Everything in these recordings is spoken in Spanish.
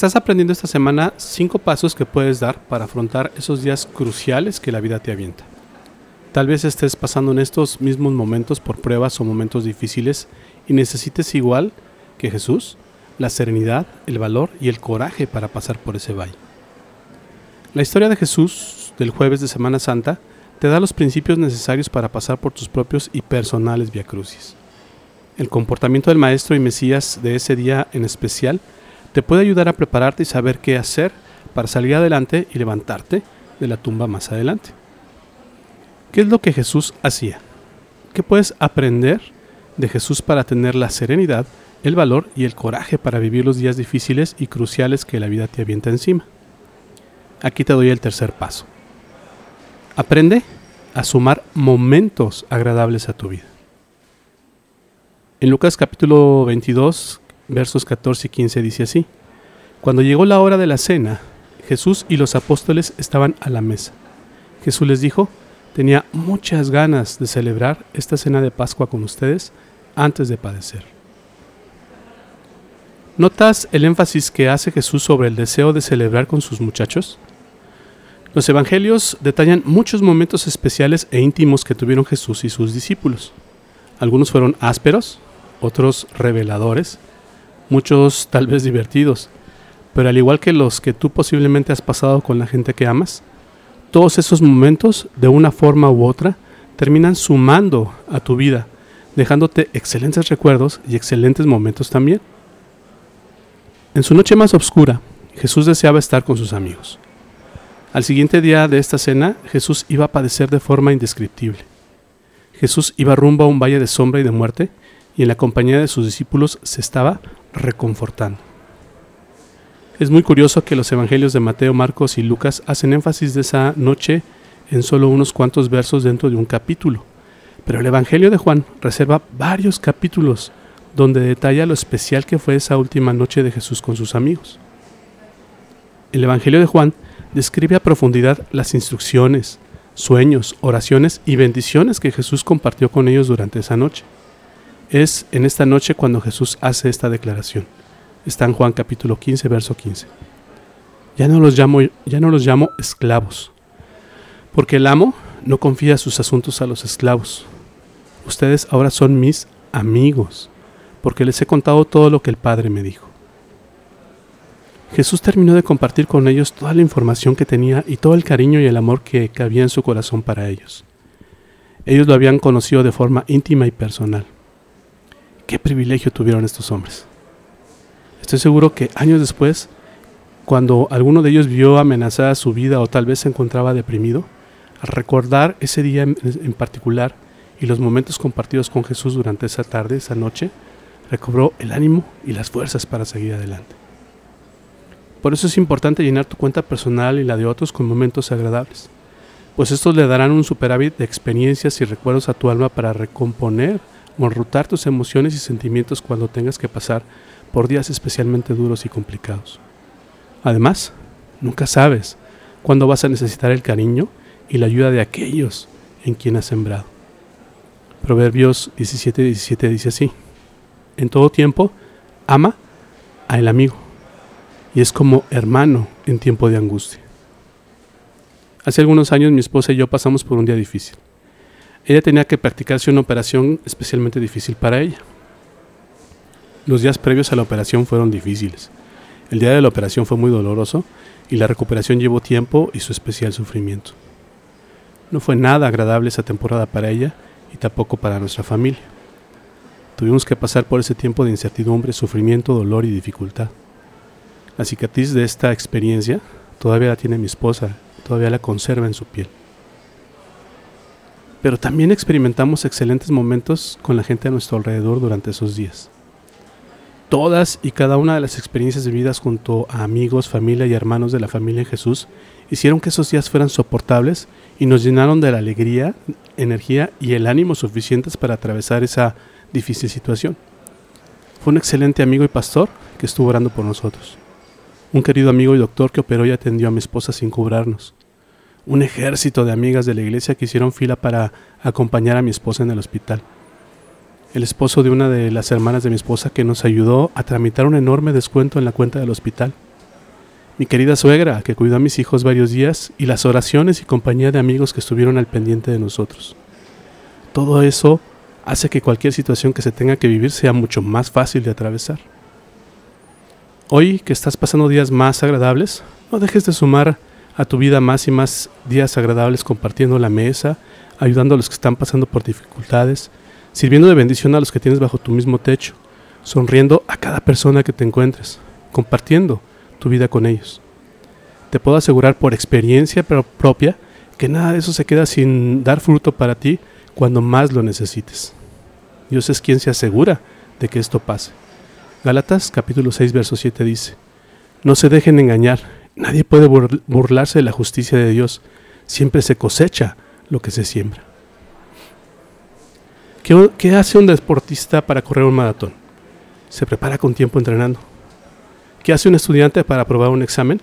Estás aprendiendo esta semana cinco pasos que puedes dar para afrontar esos días cruciales que la vida te avienta. Tal vez estés pasando en estos mismos momentos por pruebas o momentos difíciles y necesites igual que Jesús la serenidad, el valor y el coraje para pasar por ese valle. La historia de Jesús del jueves de Semana Santa te da los principios necesarios para pasar por tus propios y personales viacrucis. El comportamiento del Maestro y Mesías de ese día en especial te puede ayudar a prepararte y saber qué hacer para salir adelante y levantarte de la tumba más adelante. ¿Qué es lo que Jesús hacía? ¿Qué puedes aprender de Jesús para tener la serenidad, el valor y el coraje para vivir los días difíciles y cruciales que la vida te avienta encima? Aquí te doy el tercer paso. Aprende a sumar momentos agradables a tu vida. En Lucas capítulo 22, versos 14 y 15 dice así. Cuando llegó la hora de la cena, Jesús y los apóstoles estaban a la mesa. Jesús les dijo, tenía muchas ganas de celebrar esta cena de Pascua con ustedes antes de padecer. ¿Notas el énfasis que hace Jesús sobre el deseo de celebrar con sus muchachos? Los evangelios detallan muchos momentos especiales e íntimos que tuvieron Jesús y sus discípulos. Algunos fueron ásperos, otros reveladores, muchos tal vez divertidos, pero al igual que los que tú posiblemente has pasado con la gente que amas, todos esos momentos, de una forma u otra, terminan sumando a tu vida, dejándote excelentes recuerdos y excelentes momentos también. En su noche más oscura, Jesús deseaba estar con sus amigos. Al siguiente día de esta cena, Jesús iba a padecer de forma indescriptible. Jesús iba rumbo a un valle de sombra y de muerte, y en la compañía de sus discípulos se estaba reconfortando. Es muy curioso que los evangelios de Mateo, Marcos y Lucas hacen énfasis de esa noche en solo unos cuantos versos dentro de un capítulo, pero el evangelio de Juan reserva varios capítulos donde detalla lo especial que fue esa última noche de Jesús con sus amigos. El evangelio de Juan describe a profundidad las instrucciones, sueños, oraciones y bendiciones que Jesús compartió con ellos durante esa noche. Es en esta noche cuando Jesús hace esta declaración. Está en Juan capítulo 15, verso 15. Ya no los llamo, ya no los llamo esclavos, porque el amo no confía sus asuntos a los esclavos. Ustedes ahora son mis amigos, porque les he contado todo lo que el Padre me dijo. Jesús terminó de compartir con ellos toda la información que tenía y todo el cariño y el amor que cabía en su corazón para ellos. Ellos lo habían conocido de forma íntima y personal. Qué privilegio tuvieron estos hombres. Estoy seguro que años después, cuando alguno de ellos vio amenazada su vida o tal vez se encontraba deprimido, al recordar ese día en, particular y los momentos compartidos con Jesús durante esa tarde, esa noche, recobró el ánimo y las fuerzas para seguir adelante. Por eso es importante llenar tu cuenta personal y la de otros con momentos agradables, pues estos le darán un superávit de experiencias y recuerdos a tu alma para recomponer enrutar tus emociones y sentimientos cuando tengas que pasar por días especialmente duros y complicados. Además, nunca sabes cuándo vas a necesitar el cariño y la ayuda de aquellos en quien has sembrado. Proverbios 17:17 17 dice así: En todo tiempo, ama al amigo, y es como hermano en tiempo de angustia. Hace algunos años mi esposa y yo pasamos por un día difícil. Ella tenía que practicarse una operación especialmente difícil para ella. Los días previos a la operación fueron difíciles. El día de la operación fue muy doloroso y la recuperación llevó tiempo y su especial sufrimiento. No fue nada agradable esa temporada para ella y tampoco para nuestra familia. Tuvimos que pasar por ese tiempo de incertidumbre, sufrimiento, dolor y dificultad. La cicatriz de esta experiencia todavía la tiene mi esposa, todavía la conserva en su piel pero también experimentamos excelentes momentos con la gente a nuestro alrededor durante esos días. Todas y cada una de las experiencias de vidas junto a amigos, familia y hermanos de la familia en Jesús hicieron que esos días fueran soportables y nos llenaron de la alegría, energía y el ánimo suficientes para atravesar esa difícil situación. Fue un excelente amigo y pastor que estuvo orando por nosotros. Un querido amigo y doctor que operó y atendió a mi esposa sin cobrarnos. Un ejército de amigas de la iglesia que hicieron fila para acompañar a mi esposa en el hospital el esposo de una de las hermanas de mi esposa que nos ayudó a tramitar un enorme descuento en la cuenta del hospital. Mi querida suegra, que cuidó a mis hijos varios días, y las oraciones y compañía de amigos que estuvieron al pendiente de nosotros. Todo eso hace que cualquier situación que se tenga que vivir sea mucho más fácil de atravesar. Hoy que estás pasando días más agradables, no dejes de sumar a tu vida más y más días agradables compartiendo la mesa, ayudando a los que están pasando por dificultades, sirviendo de bendición a los que tienes bajo tu mismo techo, sonriendo a cada persona que te encuentres, compartiendo tu vida con ellos. Te puedo asegurar por experiencia propia que nada de eso se queda sin dar fruto para ti cuando más lo necesites. Dios es quien se asegura de que esto pase. Gálatas capítulo 6 verso 7 dice, No se dejen engañar, nadie puede burlarse de la justicia de Dios, siempre se cosecha lo que se siembra. ¿Qué, hace un deportista para correr un maratón? Se prepara con tiempo entrenando. ¿Qué hace un estudiante para aprobar un examen?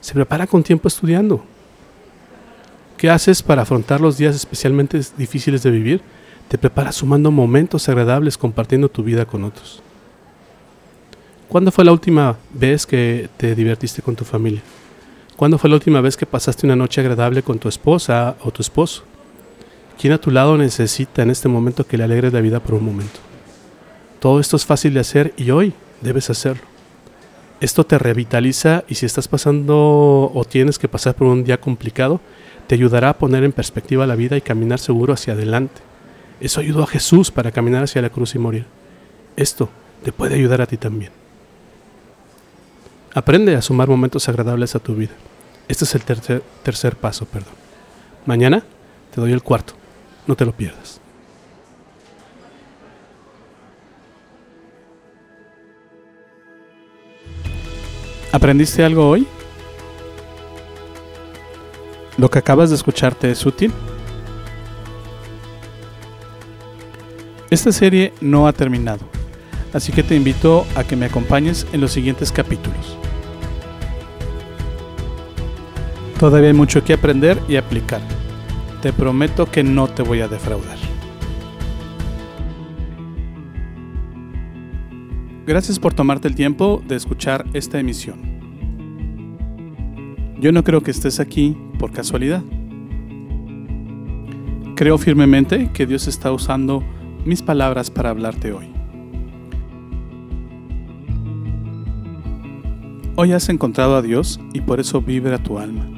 Se prepara con tiempo estudiando. ¿Qué haces para afrontar los días especialmente difíciles de vivir? Te preparas sumando momentos agradables compartiendo tu vida con otros. ¿Cuándo fue la última vez que te divertiste con tu familia? ¿Cuándo fue la última vez que pasaste una noche agradable con tu esposa o tu esposo? ¿Quién a tu lado necesita en este momento que le alegres la vida por un momento? Todo esto es fácil de hacer y hoy debes hacerlo. Esto te revitaliza y si estás pasando o tienes que pasar por un día complicado, te ayudará a poner en perspectiva la vida y caminar seguro hacia adelante. Eso ayudó a Jesús para caminar hacia la cruz y morir. Esto te puede ayudar a ti también. Aprende a sumar momentos agradables a tu vida. Este es el tercer, tercer paso, perdón. Mañana te doy el cuarto. No te lo pierdas. ¿Aprendiste algo hoy? ¿Lo que acabas de escucharte es útil? Esta serie no ha terminado, así que te invito a que me acompañes en los siguientes capítulos. Todavía hay mucho que aprender y aplicar te prometo que no te voy a defraudar. Gracias por tomarte el tiempo de escuchar esta emisión. Yo no creo que estés aquí por casualidad. Creo firmemente que Dios está usando mis palabras para hablarte hoy. Hoy has encontrado a Dios y por eso vibra tu alma.